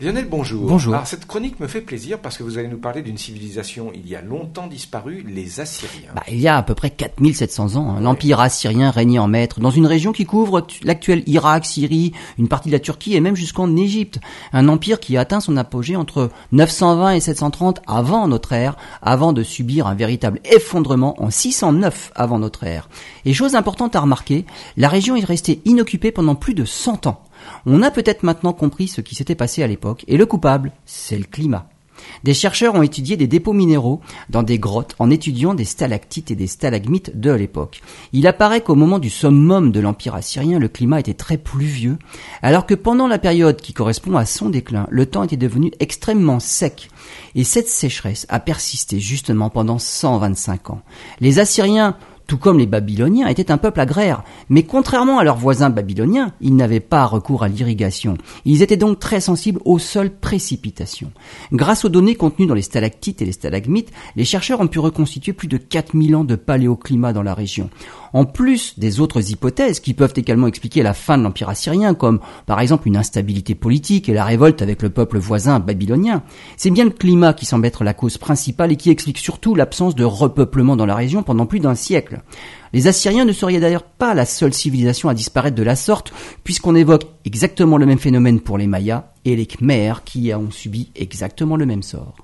Lionel, bonjour. Bonjour. Alors, cette chronique me fait plaisir parce que vous allez nous parler d'une civilisation il y a longtemps disparue, les Assyriens. Bah, il y a à peu près 4700 ans, hein, l'Empire assyrien régnait en maître dans une région qui couvre l'actuel Irak, Syrie, une partie de la Turquie et même jusqu'en Égypte. Un empire qui a atteint son apogée entre 920 et 730 avant notre ère, avant de subir un véritable effondrement en 609 avant notre ère. Et chose importante à remarquer, la région est restée inoccupée pendant plus de 100 ans. On a peut-être maintenant compris ce qui s'était passé à l'époque, et le coupable, c'est le climat. Des chercheurs ont étudié des dépôts minéraux dans des grottes en étudiant des stalactites et des stalagmites de l'époque. Il apparaît qu'au moment du summum de l'Empire assyrien, le climat était très pluvieux, alors que pendant la période qui correspond à son déclin, le temps était devenu extrêmement sec. Et cette sécheresse a persisté justement pendant 125 ans. Les Assyriens tout comme les Babyloniens, étaient un peuple agraire, mais contrairement à leurs voisins babyloniens, ils n'avaient pas recours à l'irrigation. Ils étaient donc très sensibles aux seules précipitations. Grâce aux données contenues dans les stalactites et les stalagmites, les chercheurs ont pu reconstituer plus de 4000 ans de paléoclimat dans la région. En plus des autres hypothèses qui peuvent également expliquer la fin de l'Empire assyrien, comme par exemple une instabilité politique et la révolte avec le peuple voisin babylonien, c'est bien le climat qui semble être la cause principale et qui explique surtout l'absence de repeuplement dans la région pendant plus d'un Les Assyriens ne seraient d'ailleurs pas la seule civilisation à disparaître de la sorte, puisqu'on évoque exactement le même phénomène pour les Mayas et les Khmers qui ont subi exactement le même sort.